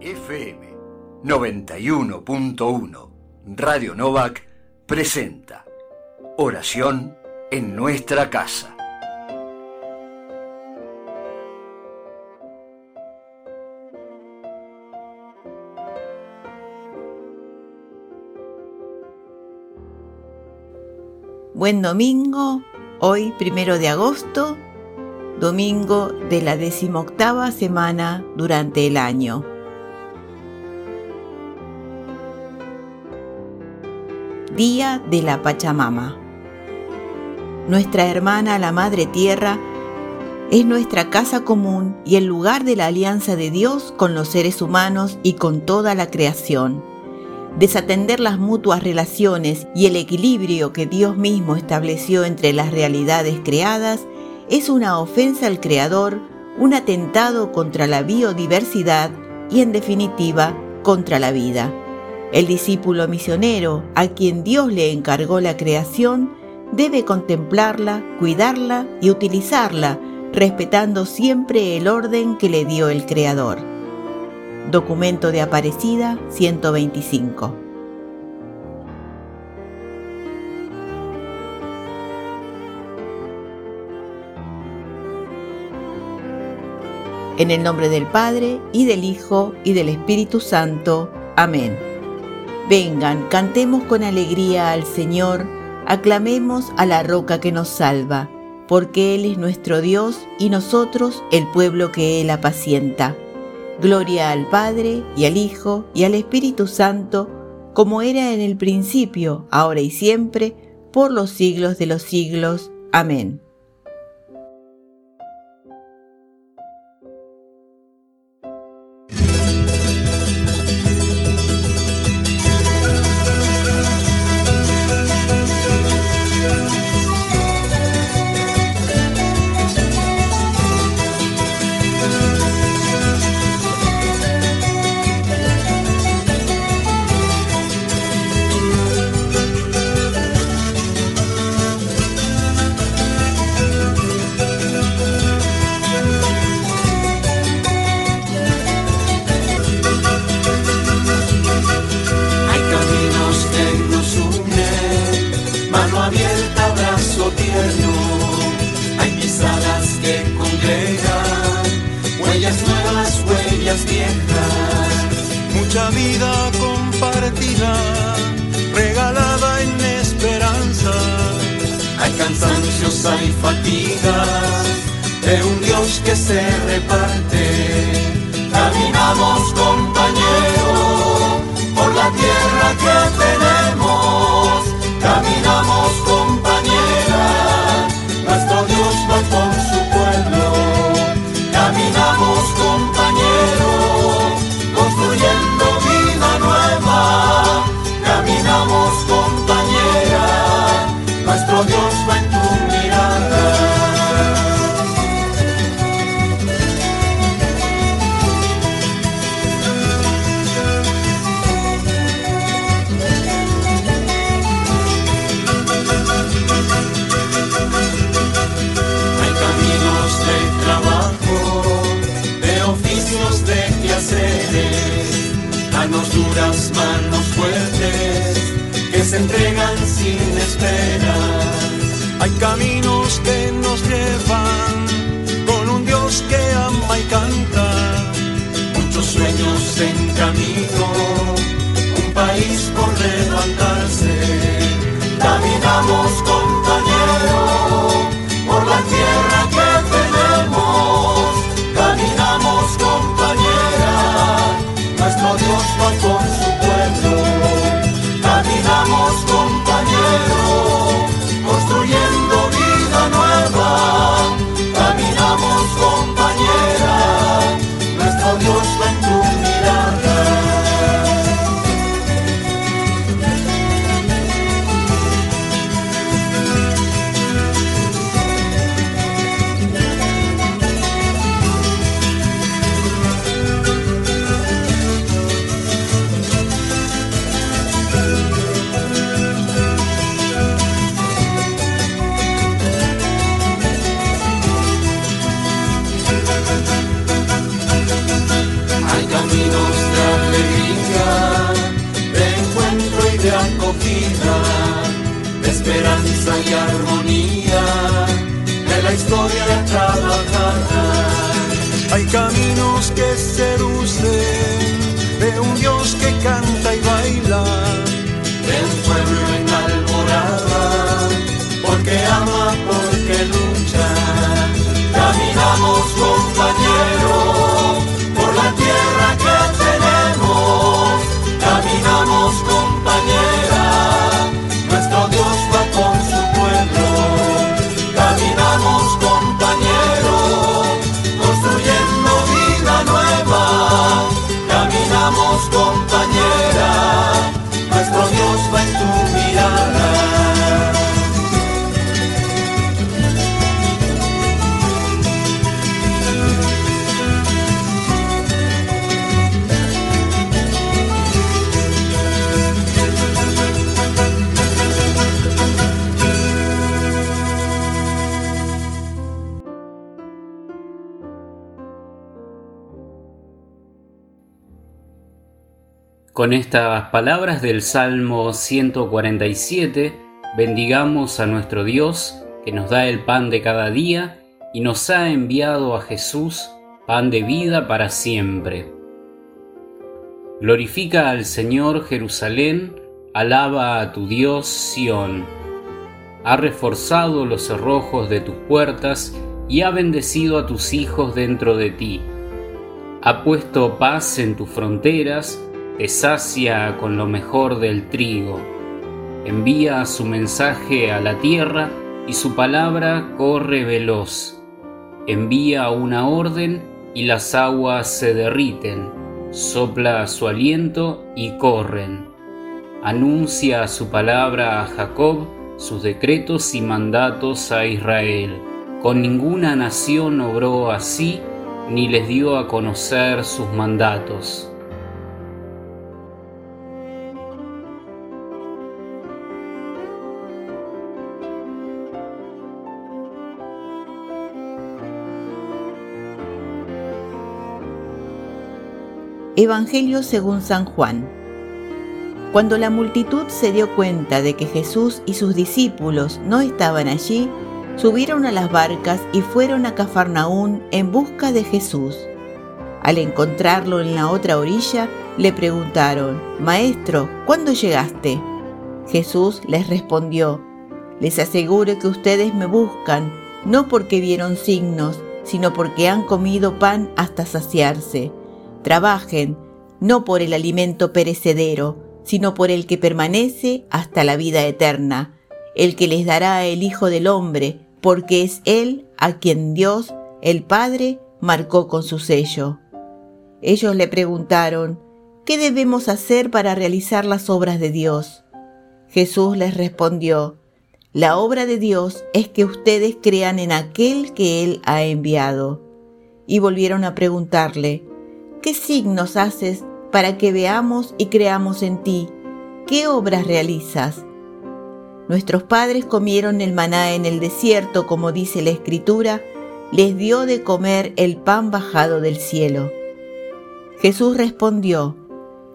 FM 91.1 Radio Novak presenta Oración en nuestra casa. Buen domingo, hoy primero de agosto, domingo de la decimoctava semana durante el año. Día de la Pachamama. Nuestra hermana, la Madre Tierra, es nuestra casa común y el lugar de la alianza de Dios con los seres humanos y con toda la creación. Desatender las mutuas relaciones y el equilibrio que Dios mismo estableció entre las realidades creadas es una ofensa al Creador, un atentado contra la biodiversidad y en definitiva contra la vida. El discípulo misionero, a quien Dios le encargó la creación, debe contemplarla, cuidarla y utilizarla, respetando siempre el orden que le dio el Creador. Documento de Aparecida 125. En el nombre del Padre, y del Hijo, y del Espíritu Santo. Amén. Vengan, cantemos con alegría al Señor, aclamemos a la roca que nos salva, porque Él es nuestro Dios y nosotros el pueblo que Él apacienta. Gloria al Padre y al Hijo y al Espíritu Santo, como era en el principio, ahora y siempre, por los siglos de los siglos. Amén. Caminamos compañero se entregan sin espera. Hay caminos que nos llevan con un Dios que ama y canta. Muchos sueños en camino, la historia trabajada. Hay caminos que seducen Con estas palabras del Salmo 147, bendigamos a nuestro Dios que nos da el pan de cada día y nos ha enviado a Jesús, pan de vida para siempre. Glorifica al Señor Jerusalén, alaba a tu Dios Sión. Ha reforzado los cerrojos de tus puertas y ha bendecido a tus hijos dentro de ti. Ha puesto paz en tus fronteras, te sacia con lo mejor del trigo. Envía su mensaje a la tierra y su palabra corre veloz. Envía una orden y las aguas se derriten. Sopla su aliento y corren. Anuncia su palabra a Jacob, sus decretos y mandatos a Israel. Con ninguna nación obró así, ni les dio a conocer sus mandatos. Evangelio según San Juan. Cuando la multitud se dio cuenta de que Jesús y sus discípulos no estaban allí, subieron a las barcas y fueron a Cafarnaún en busca de Jesús. Al encontrarlo en la otra orilla, le preguntaron, Maestro, ¿cuándo llegaste? Jesús les respondió, Les aseguro que ustedes me buscan, no porque vieron signos, sino porque han comido pan hasta saciarse. Trabajen, no por el alimento perecedero, sino por el que permanece hasta la vida eterna, el que les dará el Hijo del Hombre, porque es Él a quien Dios, el Padre, marcó con su sello. Ellos le preguntaron, ¿qué debemos hacer para realizar las obras de Dios? Jesús les respondió, la obra de Dios es que ustedes crean en aquel que Él ha enviado. Y volvieron a preguntarle, ¿Qué signos haces para que veamos y creamos en ti? ¿Qué obras realizas? Nuestros padres comieron el maná en el desierto, como dice la Escritura, les dio de comer el pan bajado del cielo. Jesús respondió,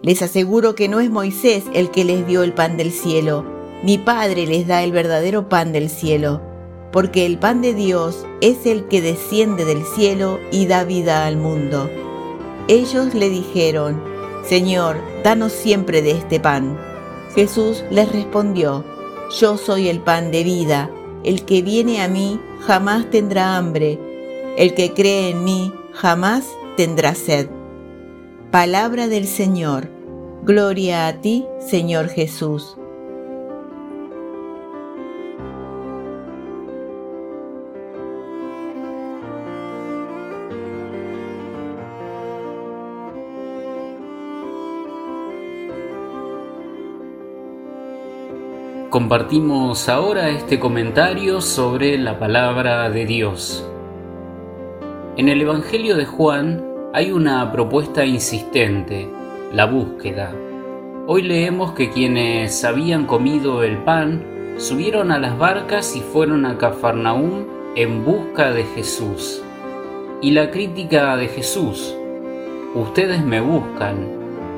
les aseguro que no es Moisés el que les dio el pan del cielo, mi Padre les da el verdadero pan del cielo, porque el pan de Dios es el que desciende del cielo y da vida al mundo. Ellos le dijeron, Señor, danos siempre de este pan. Jesús les respondió, Yo soy el pan de vida, el que viene a mí jamás tendrá hambre, el que cree en mí jamás tendrá sed. Palabra del Señor, gloria a ti, Señor Jesús. Compartimos ahora este comentario sobre la palabra de Dios. En el Evangelio de Juan hay una propuesta insistente, la búsqueda. Hoy leemos que quienes habían comido el pan subieron a las barcas y fueron a Cafarnaúm en busca de Jesús. Y la crítica de Jesús, ustedes me buscan,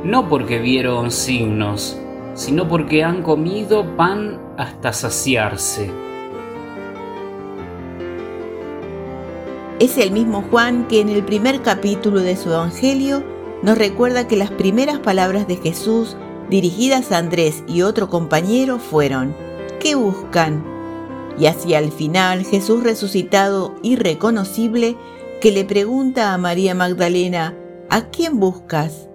no porque vieron signos, sino porque han comido pan hasta saciarse. Es el mismo Juan que en el primer capítulo de su Evangelio nos recuerda que las primeras palabras de Jesús dirigidas a Andrés y otro compañero fueron, ¿qué buscan? Y hacia el final Jesús resucitado irreconocible que le pregunta a María Magdalena, ¿a quién buscas?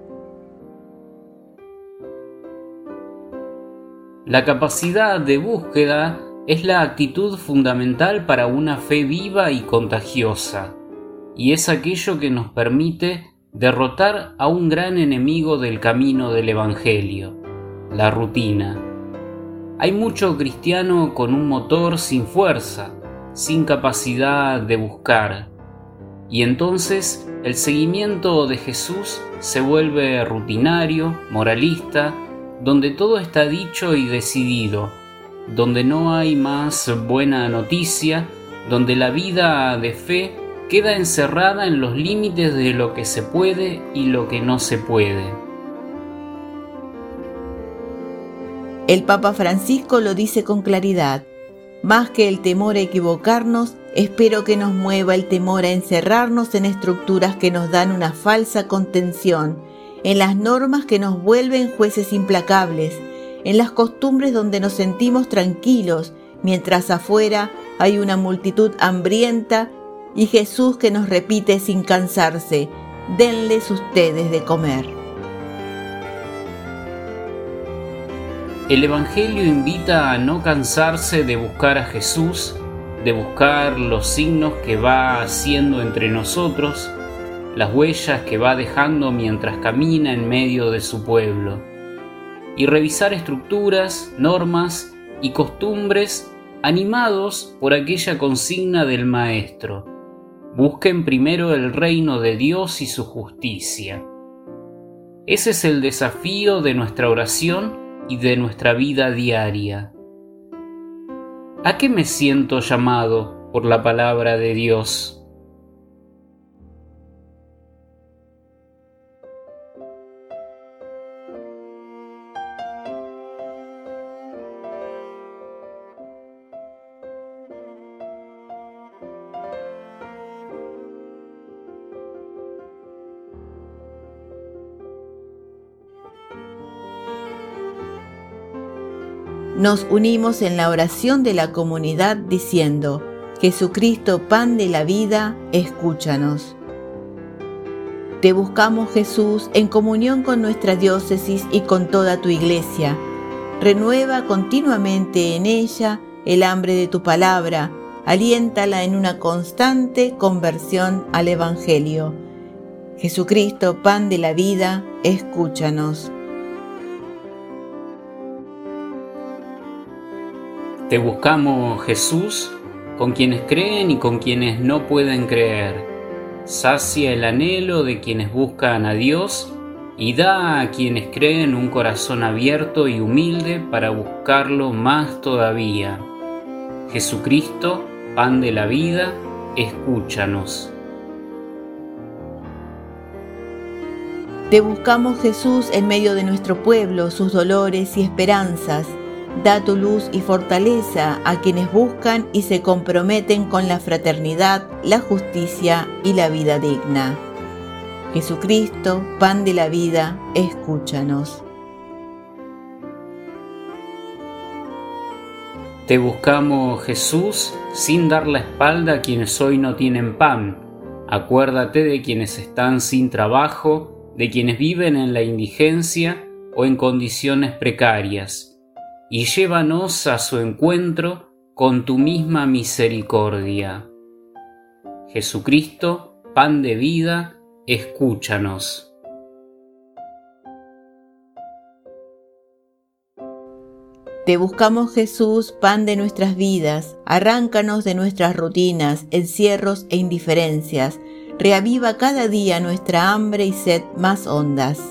La capacidad de búsqueda es la actitud fundamental para una fe viva y contagiosa, y es aquello que nos permite derrotar a un gran enemigo del camino del Evangelio, la rutina. Hay mucho cristiano con un motor sin fuerza, sin capacidad de buscar, y entonces el seguimiento de Jesús se vuelve rutinario, moralista, donde todo está dicho y decidido, donde no hay más buena noticia, donde la vida de fe queda encerrada en los límites de lo que se puede y lo que no se puede. El Papa Francisco lo dice con claridad. Más que el temor a equivocarnos, espero que nos mueva el temor a encerrarnos en estructuras que nos dan una falsa contención en las normas que nos vuelven jueces implacables, en las costumbres donde nos sentimos tranquilos, mientras afuera hay una multitud hambrienta y Jesús que nos repite sin cansarse, denles ustedes de comer. El Evangelio invita a no cansarse de buscar a Jesús, de buscar los signos que va haciendo entre nosotros, las huellas que va dejando mientras camina en medio de su pueblo, y revisar estructuras, normas y costumbres animados por aquella consigna del Maestro. Busquen primero el reino de Dios y su justicia. Ese es el desafío de nuestra oración y de nuestra vida diaria. ¿A qué me siento llamado por la palabra de Dios? Nos unimos en la oración de la comunidad diciendo, Jesucristo, pan de la vida, escúchanos. Te buscamos Jesús en comunión con nuestra diócesis y con toda tu iglesia. Renueva continuamente en ella el hambre de tu palabra, aliéntala en una constante conversión al Evangelio. Jesucristo, pan de la vida, escúchanos. Te buscamos, Jesús, con quienes creen y con quienes no pueden creer. Sacia el anhelo de quienes buscan a Dios y da a quienes creen un corazón abierto y humilde para buscarlo más todavía. Jesucristo, pan de la vida, escúchanos. Te buscamos Jesús en medio de nuestro pueblo, sus dolores y esperanzas Da tu luz y fortaleza a quienes buscan y se comprometen con la fraternidad, la justicia y la vida digna. Jesucristo, pan de la vida, escúchanos. Te buscamos, Jesús, sin dar la espalda a quienes hoy no tienen pan. Acuérdate de quienes están sin trabajo, de quienes viven en la indigencia o en condiciones precarias y llévanos a su encuentro con tu misma misericordia. Jesucristo, pan de vida, escúchanos. Te buscamos Jesús, pan de nuestras vidas, arráncanos de nuestras rutinas, encierros e indiferencias, reaviva cada día nuestra hambre y sed más hondas.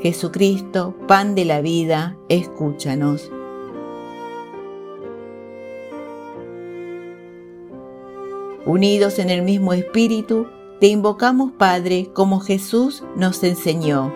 Jesucristo, pan de la vida, escúchanos. Unidos en el mismo espíritu, te invocamos Padre como Jesús nos enseñó.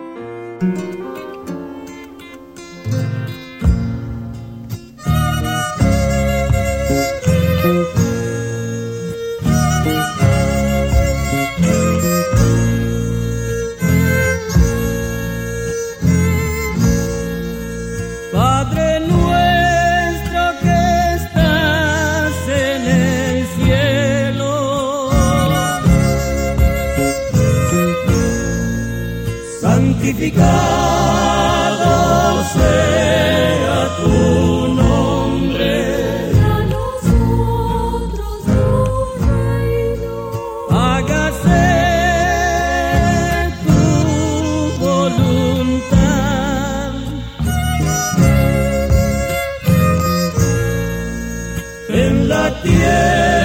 La tierra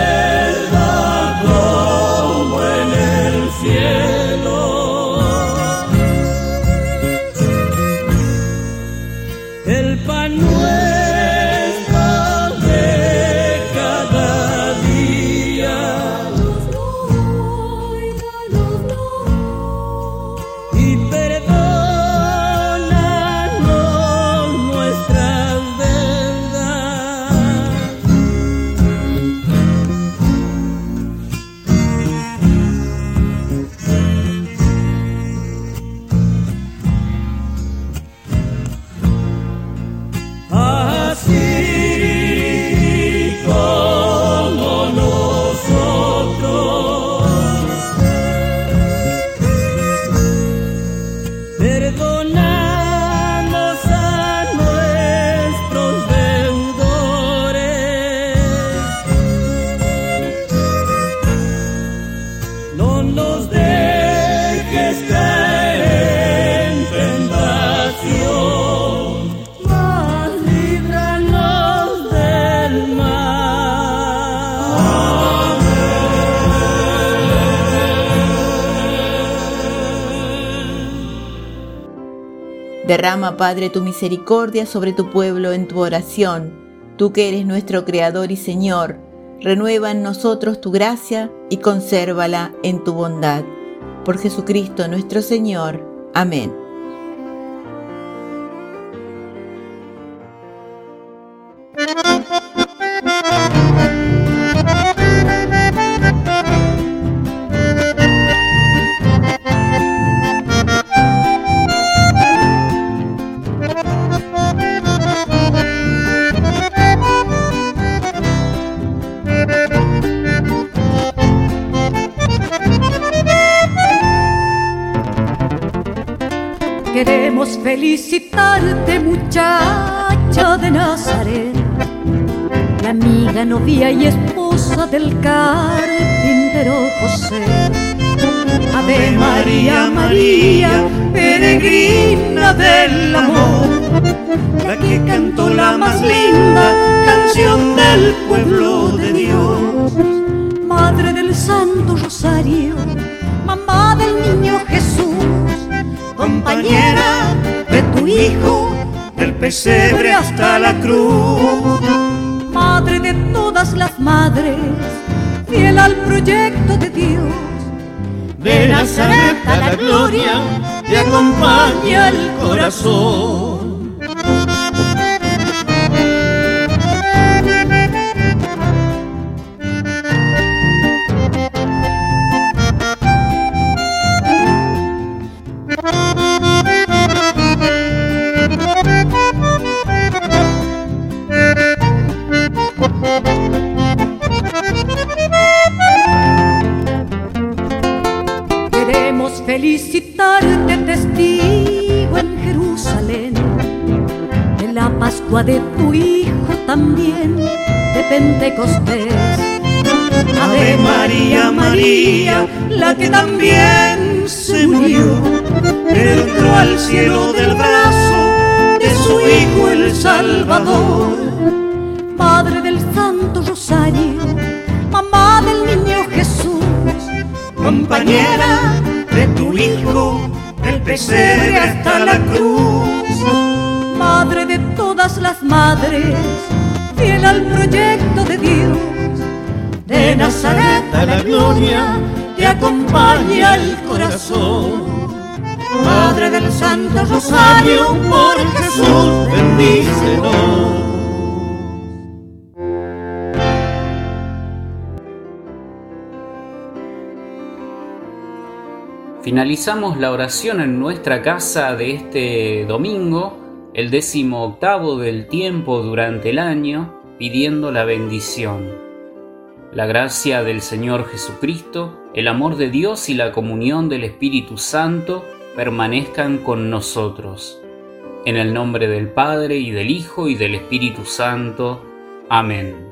Derrama, Padre, tu misericordia sobre tu pueblo en tu oración. Tú que eres nuestro Creador y Señor, renueva en nosotros tu gracia y consérvala en tu bondad. Por Jesucristo nuestro Señor. Amén. Felicitarte, muchacha de Nazaret, la amiga, novia y esposa del carpintero José. Ave María, María, peregrina del amor, la que cantó la más linda canción del pueblo de Dios. Madre del Santo Rosario, mamá del niño Jesús, compañera tu hijo, del pesebre hasta la cruz. madre de todas las madres, fiel al proyecto de Dios. De Nazaret a la gloria, te acompaña el corazón. Felicitarte, testigo en Jerusalén, de la Pascua de tu Hijo también, de Pentecostés. Ave María, María, la que también se murió, entró al cielo del brazo de su Hijo el Salvador. Madre del Santo Rosario, mamá del niño Jesús, compañera de tu Hijo, del pesebre hasta la cruz. madre de todas las madres, fiel al proyecto de Dios. De Nazaret a la gloria, te acompaña el corazón. Madre del Santo Rosario, por Jesús, bendícenos. Finalizamos la oración en nuestra casa de este domingo, el décimo octavo del tiempo durante el año, pidiendo la bendición. La gracia del Señor Jesucristo, el amor de Dios y la comunión del Espíritu Santo permanezcan con nosotros. En el nombre del Padre y del Hijo y del Espíritu Santo. Amén.